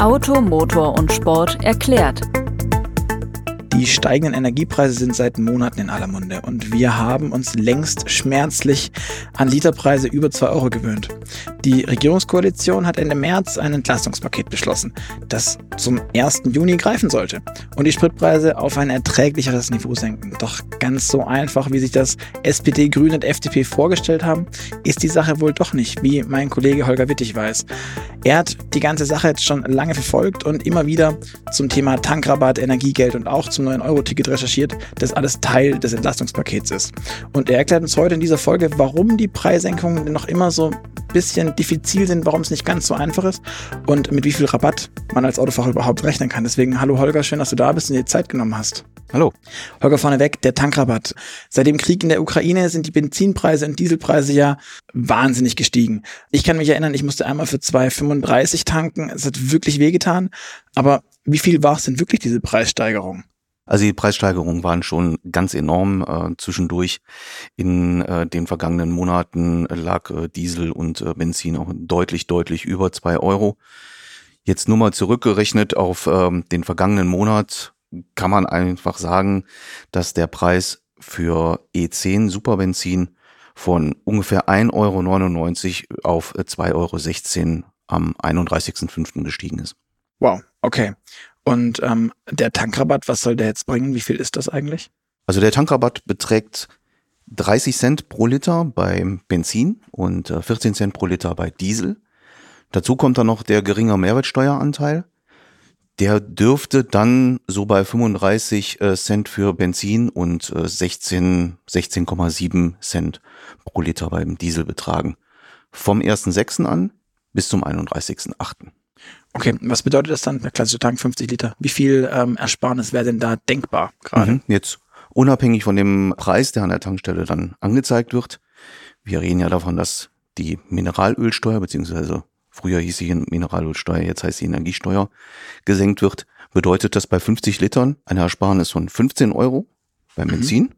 Auto, Motor und Sport erklärt. Die steigenden Energiepreise sind seit Monaten in aller Munde und wir haben uns längst schmerzlich an Literpreise über 2 Euro gewöhnt. Die Regierungskoalition hat Ende März ein Entlastungspaket beschlossen, das zum 1. Juni greifen sollte und die Spritpreise auf ein erträglicheres Niveau senken. Doch ganz so einfach, wie sich das SPD, Grüne und FDP vorgestellt haben, ist die Sache wohl doch nicht, wie mein Kollege Holger Wittig weiß. Er hat die ganze Sache jetzt schon lange verfolgt und immer wieder zum Thema Tankrabatt, Energiegeld und auch zum 9-Euro-Ticket recherchiert, das alles Teil des Entlastungspakets ist. Und er erklärt uns heute in dieser Folge, warum die Preissenkungen noch immer so bisschen diffizil sind, warum es nicht ganz so einfach ist und mit wie viel Rabatt man als Autofahrer überhaupt rechnen kann. Deswegen, hallo Holger, schön, dass du da bist und dir Zeit genommen hast. Hallo. Holger vorneweg, der Tankrabatt. Seit dem Krieg in der Ukraine sind die Benzinpreise und Dieselpreise ja wahnsinnig gestiegen. Ich kann mich erinnern, ich musste einmal für 2,35 tanken. Es hat wirklich wehgetan. Aber wie viel war es denn wirklich, diese Preissteigerung? Also die Preissteigerungen waren schon ganz enorm. Äh, zwischendurch in äh, den vergangenen Monaten lag äh, Diesel und äh, Benzin auch deutlich, deutlich über zwei Euro. Jetzt nur mal zurückgerechnet auf ähm, den vergangenen Monat kann man einfach sagen, dass der Preis für E10 Superbenzin von ungefähr 1,99 Euro auf 2,16 Euro am 31.05. gestiegen ist. Wow, okay. Und ähm, der Tankrabatt, was soll der jetzt bringen? Wie viel ist das eigentlich? Also der Tankrabatt beträgt 30 Cent pro Liter beim Benzin und 14 äh, Cent pro Liter bei Diesel. Dazu kommt dann noch der geringe Mehrwertsteueranteil. Der dürfte dann so bei 35 äh, Cent für Benzin und 16, äh, 16,7 Cent pro Liter beim Diesel betragen. Vom 1.6. an bis zum 31.8. Okay, was bedeutet das dann, der klassische Tank 50 Liter? Wie viel ähm, Ersparnis wäre denn da denkbar gerade? Mhm, jetzt unabhängig von dem Preis, der an der Tankstelle dann angezeigt wird. Wir reden ja davon, dass die Mineralölsteuer, beziehungsweise früher hieß sie Mineralölsteuer, jetzt heißt sie Energiesteuer, gesenkt wird, bedeutet das bei 50 Litern eine Ersparnis von 15 Euro beim mhm. Benzin mhm.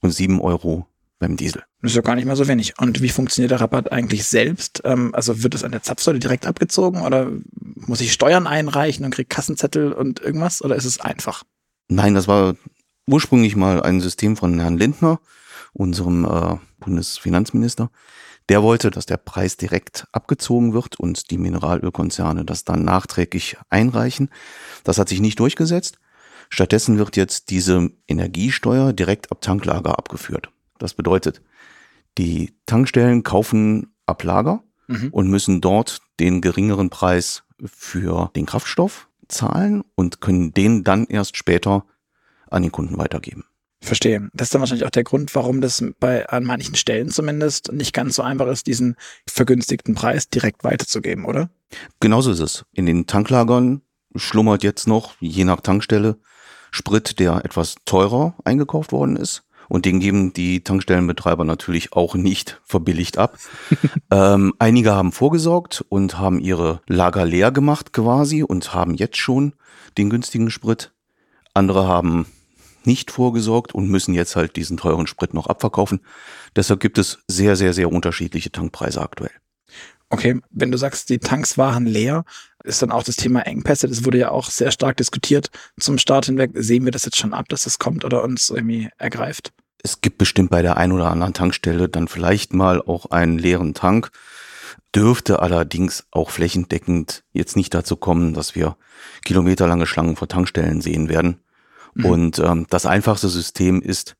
und 7 Euro beim Diesel. Das ist ja gar nicht mal so wenig. Und wie funktioniert der Rabatt eigentlich selbst? Ähm, also wird das an der Zapfsäule direkt abgezogen oder muss ich Steuern einreichen und kriege Kassenzettel und irgendwas oder ist es einfach? Nein, das war ursprünglich mal ein System von Herrn Lindner, unserem äh, Bundesfinanzminister. Der wollte, dass der Preis direkt abgezogen wird und die Mineralölkonzerne das dann nachträglich einreichen. Das hat sich nicht durchgesetzt. Stattdessen wird jetzt diese Energiesteuer direkt ab Tanklager abgeführt. Das bedeutet, die Tankstellen kaufen ab Lager mhm. und müssen dort den geringeren Preis für den Kraftstoff zahlen und können den dann erst später an den Kunden weitergeben. Verstehe. Das ist dann wahrscheinlich auch der Grund, warum das bei an manchen Stellen zumindest nicht ganz so einfach ist, diesen vergünstigten Preis direkt weiterzugeben, oder? Genauso ist es. In den Tanklagern schlummert jetzt noch, je nach Tankstelle, Sprit, der etwas teurer eingekauft worden ist. Und den geben die Tankstellenbetreiber natürlich auch nicht verbilligt ab. ähm, einige haben vorgesorgt und haben ihre Lager leer gemacht quasi und haben jetzt schon den günstigen Sprit. Andere haben nicht vorgesorgt und müssen jetzt halt diesen teuren Sprit noch abverkaufen. Deshalb gibt es sehr, sehr, sehr unterschiedliche Tankpreise aktuell. Okay, wenn du sagst, die Tanks waren leer, ist dann auch das Thema Engpässe, das wurde ja auch sehr stark diskutiert zum Start hinweg. Sehen wir das jetzt schon ab, dass das kommt oder uns irgendwie ergreift? Es gibt bestimmt bei der ein oder anderen Tankstelle dann vielleicht mal auch einen leeren Tank. Dürfte allerdings auch flächendeckend jetzt nicht dazu kommen, dass wir kilometerlange Schlangen vor Tankstellen sehen werden. Mhm. Und ähm, das einfachste System ist,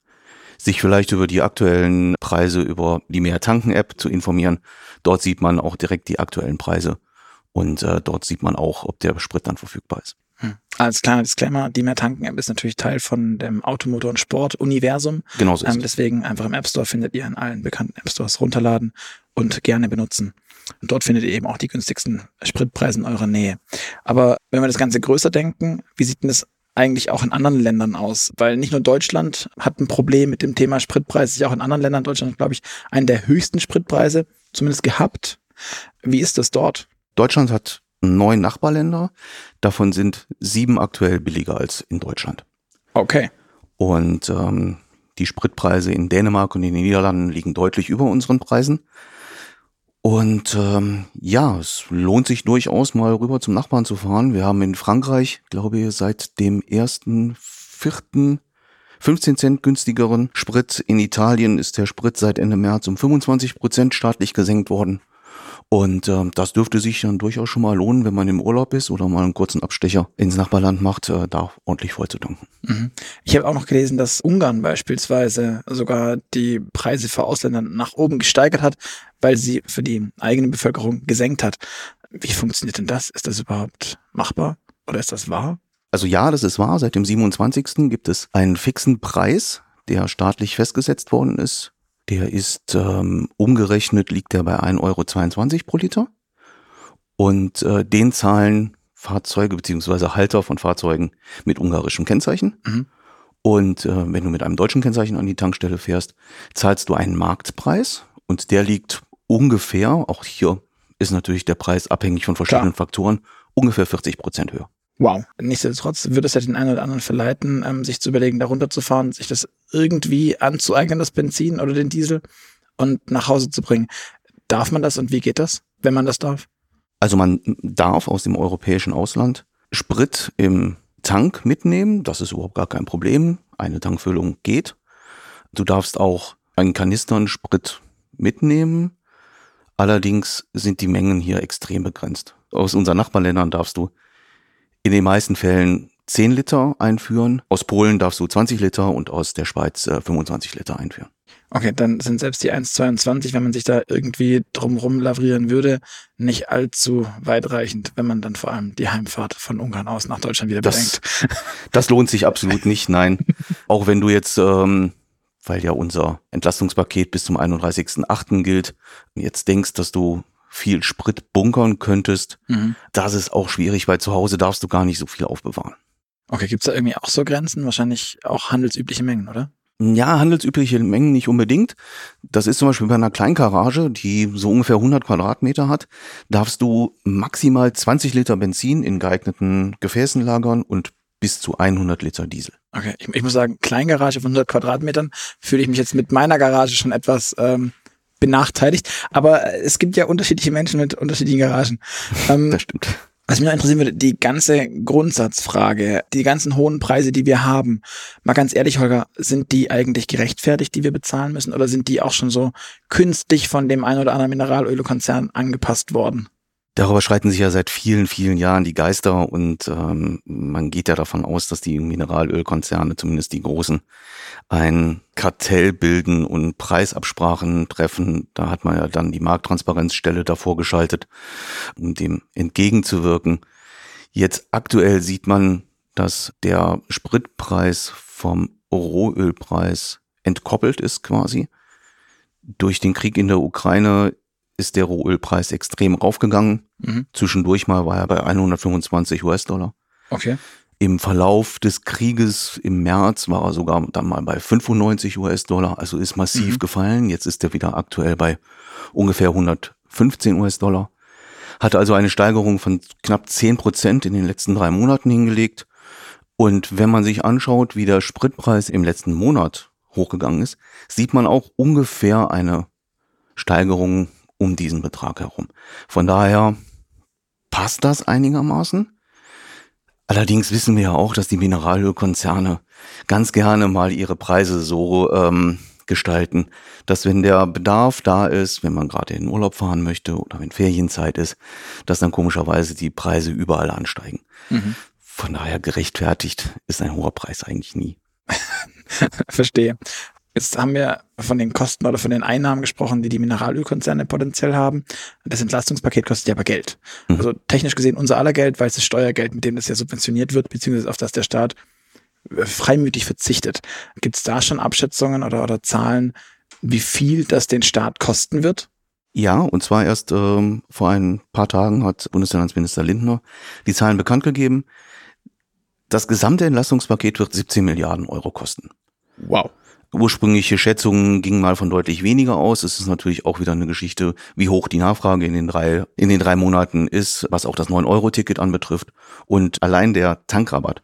sich vielleicht über die aktuellen Preise über die Mehr Tanken App zu informieren. Dort sieht man auch direkt die aktuellen Preise und äh, dort sieht man auch, ob der Sprit dann verfügbar ist. Als kleiner Disclaimer, die Mehr Tanken App ist natürlich Teil von dem Automotor- und Sport-Universum. Genau so ist ähm, Deswegen einfach im App Store findet ihr in allen bekannten App Stores runterladen und gerne benutzen. Und dort findet ihr eben auch die günstigsten Spritpreise in eurer Nähe. Aber wenn wir das Ganze größer denken, wie sieht denn das eigentlich auch in anderen Ländern aus? Weil nicht nur Deutschland hat ein Problem mit dem Thema Spritpreis, sich auch in anderen Ländern, Deutschland glaube ich, einen der höchsten Spritpreise zumindest gehabt. Wie ist das dort? Deutschland hat neun Nachbarländer. Davon sind sieben aktuell billiger als in Deutschland. Okay. Und ähm, die Spritpreise in Dänemark und in den Niederlanden liegen deutlich über unseren Preisen. Und ähm, ja, es lohnt sich durchaus mal rüber zum Nachbarn zu fahren. Wir haben in Frankreich, glaube ich, seit dem ersten, vierten 15 Cent günstigeren Sprit. In Italien ist der Sprit seit Ende März um 25 Prozent staatlich gesenkt worden. Und äh, das dürfte sich dann durchaus schon mal lohnen, wenn man im Urlaub ist oder mal einen kurzen Abstecher ins Nachbarland macht, äh, da ordentlich voll zu tanken. Mhm. Ich habe auch noch gelesen, dass Ungarn beispielsweise sogar die Preise für Ausländer nach oben gesteigert hat, weil sie für die eigene Bevölkerung gesenkt hat. Wie funktioniert denn das? Ist das überhaupt machbar oder ist das wahr? Also ja, das ist wahr. Seit dem 27. gibt es einen fixen Preis, der staatlich festgesetzt worden ist der ist ähm, umgerechnet, liegt der bei 1,22 Euro pro Liter. Und äh, den zahlen Fahrzeuge beziehungsweise Halter von Fahrzeugen mit ungarischem Kennzeichen. Mhm. Und äh, wenn du mit einem deutschen Kennzeichen an die Tankstelle fährst, zahlst du einen Marktpreis und der liegt ungefähr, auch hier ist natürlich der Preis abhängig von verschiedenen Klar. Faktoren, ungefähr 40 Prozent höher. Wow. Nichtsdestotrotz würde es ja den einen oder anderen verleiten, ähm, sich zu überlegen, da runterzufahren, sich das irgendwie anzueignen, das Benzin oder den Diesel und nach Hause zu bringen. Darf man das und wie geht das, wenn man das darf? Also man darf aus dem europäischen Ausland Sprit im Tank mitnehmen. Das ist überhaupt gar kein Problem. Eine Tankfüllung geht. Du darfst auch einen Kanistern Sprit mitnehmen. Allerdings sind die Mengen hier extrem begrenzt. Aus unseren Nachbarländern darfst du in den meisten Fällen 10 Liter einführen. Aus Polen darfst du 20 Liter und aus der Schweiz äh, 25 Liter einführen. Okay, dann sind selbst die 1,22, wenn man sich da irgendwie drumrum lavrieren würde, nicht allzu weitreichend, wenn man dann vor allem die Heimfahrt von Ungarn aus nach Deutschland wieder das, bedenkt. Das lohnt sich absolut nicht, nein. Auch wenn du jetzt, ähm, weil ja unser Entlastungspaket bis zum 31.08. gilt, jetzt denkst, dass du viel Sprit bunkern könntest, mhm. das ist auch schwierig, weil zu Hause darfst du gar nicht so viel aufbewahren. Okay, gibt's da irgendwie auch so Grenzen? Wahrscheinlich auch handelsübliche Mengen, oder? Ja, handelsübliche Mengen nicht unbedingt. Das ist zum Beispiel bei einer Kleingarage, die so ungefähr 100 Quadratmeter hat, darfst du maximal 20 Liter Benzin in geeigneten Gefäßen lagern und bis zu 100 Liter Diesel. Okay, ich, ich muss sagen, Kleingarage von 100 Quadratmetern fühle ich mich jetzt mit meiner Garage schon etwas ähm, benachteiligt. Aber es gibt ja unterschiedliche Menschen mit unterschiedlichen Garagen. Ähm, das stimmt. Was mich noch interessieren würde, die ganze Grundsatzfrage, die ganzen hohen Preise, die wir haben, mal ganz ehrlich, Holger, sind die eigentlich gerechtfertigt, die wir bezahlen müssen, oder sind die auch schon so künstlich von dem ein oder anderen Mineralölkonzern angepasst worden? Darüber schreiten sich ja seit vielen, vielen Jahren die Geister und ähm, man geht ja davon aus, dass die Mineralölkonzerne, zumindest die großen, ein Kartell bilden und Preisabsprachen treffen. Da hat man ja dann die Markttransparenzstelle davor geschaltet, um dem entgegenzuwirken. Jetzt aktuell sieht man, dass der Spritpreis vom Rohölpreis entkoppelt ist quasi. Durch den Krieg in der Ukraine ist der Rohölpreis extrem raufgegangen. Mhm. Zwischendurch mal war er bei 125 US-Dollar. Okay. Im Verlauf des Krieges im März war er sogar dann mal bei 95 US-Dollar, also ist massiv mhm. gefallen. Jetzt ist er wieder aktuell bei ungefähr 115 US-Dollar. Hat also eine Steigerung von knapp 10 Prozent in den letzten drei Monaten hingelegt. Und wenn man sich anschaut, wie der Spritpreis im letzten Monat hochgegangen ist, sieht man auch ungefähr eine Steigerung um diesen Betrag herum. Von daher passt das einigermaßen. Allerdings wissen wir ja auch, dass die Mineralölkonzerne ganz gerne mal ihre Preise so ähm, gestalten, dass wenn der Bedarf da ist, wenn man gerade in den Urlaub fahren möchte oder wenn Ferienzeit ist, dass dann komischerweise die Preise überall ansteigen. Mhm. Von daher gerechtfertigt ist ein hoher Preis eigentlich nie. Verstehe. Jetzt haben wir von den Kosten oder von den Einnahmen gesprochen, die die Mineralölkonzerne potenziell haben. Das Entlastungspaket kostet ja aber Geld. Mhm. Also technisch gesehen unser aller Geld, weil es das Steuergeld, mit dem das ja subventioniert wird, beziehungsweise auf das der Staat äh, freimütig verzichtet. Gibt es da schon Abschätzungen oder, oder Zahlen, wie viel das den Staat kosten wird? Ja, und zwar erst ähm, vor ein paar Tagen hat Bundesfinanzminister Lindner die Zahlen bekannt gegeben. Das gesamte Entlastungspaket wird 17 Milliarden Euro kosten. Wow. Ursprüngliche Schätzungen gingen mal von deutlich weniger aus. Es ist natürlich auch wieder eine Geschichte, wie hoch die Nachfrage in den drei, in den drei Monaten ist, was auch das 9-Euro-Ticket anbetrifft. Und allein der Tankrabatt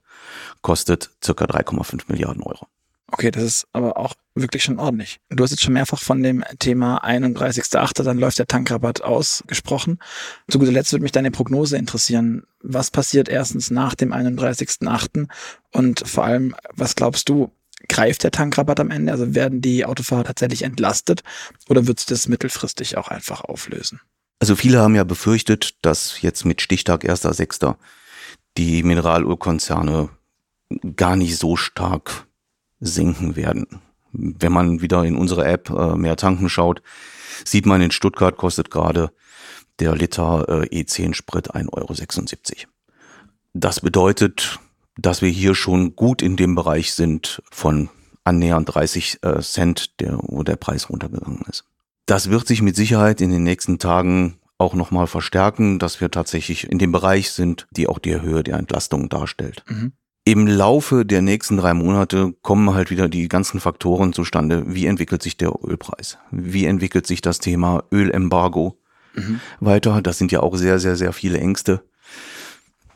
kostet circa 3,5 Milliarden Euro. Okay, das ist aber auch wirklich schon ordentlich. Du hast jetzt schon mehrfach von dem Thema 31.8., dann läuft der Tankrabatt aus, gesprochen. Zu guter Letzt würde mich deine Prognose interessieren. Was passiert erstens nach dem 31.8. und vor allem, was glaubst du, greift der Tankrabatt am Ende? Also werden die Autofahrer tatsächlich entlastet oder wird sich das mittelfristig auch einfach auflösen? Also viele haben ja befürchtet, dass jetzt mit Stichtag 1.6. die Mineralölkonzerne gar nicht so stark sinken werden. Wenn man wieder in unsere App äh, mehr tanken schaut, sieht man in Stuttgart kostet gerade der Liter äh, E10 Sprit 1,76 Euro. Das bedeutet, dass wir hier schon gut in dem Bereich sind von annähernd 30 äh, Cent, der, wo der Preis runtergegangen ist. Das wird sich mit Sicherheit in den nächsten Tagen auch nochmal verstärken, dass wir tatsächlich in dem Bereich sind, die auch die Höhe der Entlastung darstellt. Mhm. Im Laufe der nächsten drei Monate kommen halt wieder die ganzen Faktoren zustande. Wie entwickelt sich der Ölpreis? Wie entwickelt sich das Thema Ölembargo mhm. weiter? Das sind ja auch sehr, sehr, sehr viele Ängste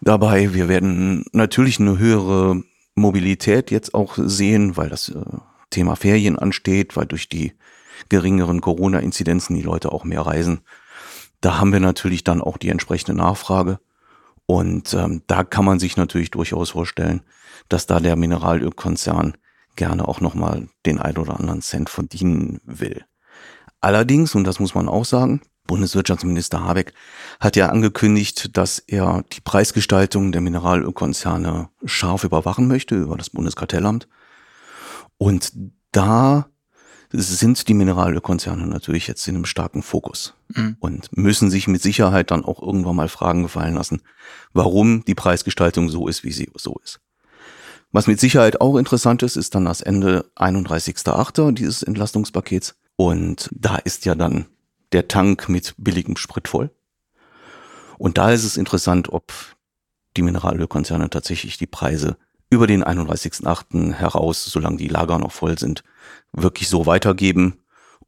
dabei. Wir werden natürlich eine höhere Mobilität jetzt auch sehen, weil das äh, Thema Ferien ansteht, weil durch die geringeren Corona-Inzidenzen die Leute auch mehr reisen. Da haben wir natürlich dann auch die entsprechende Nachfrage. Und ähm, da kann man sich natürlich durchaus vorstellen, dass da der Mineralölkonzern gerne auch nochmal den ein oder anderen Cent verdienen will. Allerdings, und das muss man auch sagen, Bundeswirtschaftsminister Habeck hat ja angekündigt, dass er die Preisgestaltung der Mineralölkonzerne scharf überwachen möchte über das Bundeskartellamt. Und da sind die Mineralölkonzerne natürlich jetzt in einem starken Fokus mhm. und müssen sich mit Sicherheit dann auch irgendwann mal Fragen gefallen lassen, warum die Preisgestaltung so ist, wie sie so ist. Was mit Sicherheit auch interessant ist, ist dann das Ende 31.8. dieses Entlastungspakets. Und da ist ja dann der Tank mit billigem Sprit voll. Und da ist es interessant, ob die Mineralölkonzerne tatsächlich die Preise über den 31.8. heraus, solange die Lager noch voll sind, wirklich so weitergeben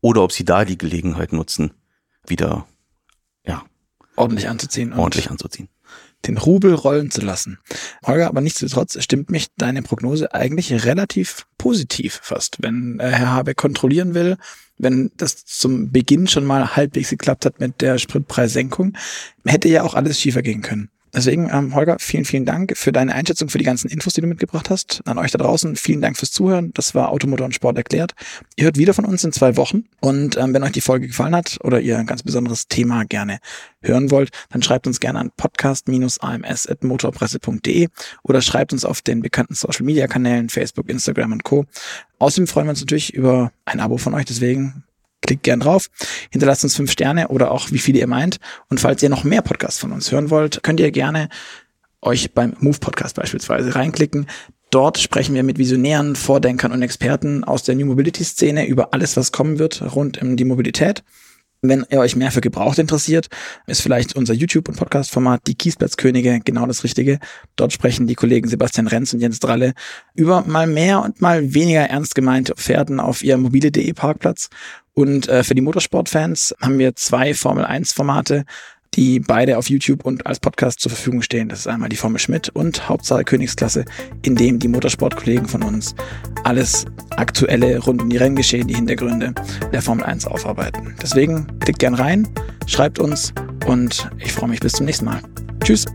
oder ob sie da die Gelegenheit nutzen, wieder ja ordentlich anzuziehen. Ordentlich anzuziehen. Den Rubel rollen zu lassen. Holger, aber nichtsdestotrotz stimmt mich deine Prognose eigentlich relativ positiv fast. Wenn äh, Herr Habeck kontrollieren will, wenn das zum Beginn schon mal halbwegs geklappt hat mit der Spritpreissenkung, hätte ja auch alles schiefer gehen können. Deswegen, ähm, Holger, vielen, vielen Dank für deine Einschätzung, für die ganzen Infos, die du mitgebracht hast. An euch da draußen, vielen Dank fürs Zuhören. Das war Automotor und Sport erklärt. Ihr hört wieder von uns in zwei Wochen. Und ähm, wenn euch die Folge gefallen hat oder ihr ein ganz besonderes Thema gerne hören wollt, dann schreibt uns gerne an podcast-ams.motorpresse.de oder schreibt uns auf den bekannten Social Media Kanälen, Facebook, Instagram und Co. Außerdem freuen wir uns natürlich über ein Abo von euch. Deswegen Klickt gern drauf, hinterlasst uns fünf Sterne oder auch wie viele ihr meint. Und falls ihr noch mehr Podcasts von uns hören wollt, könnt ihr gerne euch beim Move Podcast beispielsweise reinklicken. Dort sprechen wir mit Visionären, Vordenkern und Experten aus der New Mobility Szene über alles, was kommen wird rund um die Mobilität. Wenn ihr euch mehr für Gebraucht interessiert, ist vielleicht unser YouTube- und Podcast-Format Die Kiesplatzkönige genau das Richtige. Dort sprechen die Kollegen Sebastian Renz und Jens Dralle über mal mehr und mal weniger ernst gemeinte Pferden auf ihrem mobile.de Parkplatz. Und äh, für die Motorsportfans haben wir zwei Formel 1 Formate, die beide auf YouTube und als Podcast zur Verfügung stehen. Das ist einmal die Formel Schmidt und Hauptsache Königsklasse, in dem die Motorsportkollegen von uns alles Aktuelle rund um die Renngeschehen, die Hintergründe der Formel 1 aufarbeiten. Deswegen klickt gern rein, schreibt uns und ich freue mich bis zum nächsten Mal. Tschüss!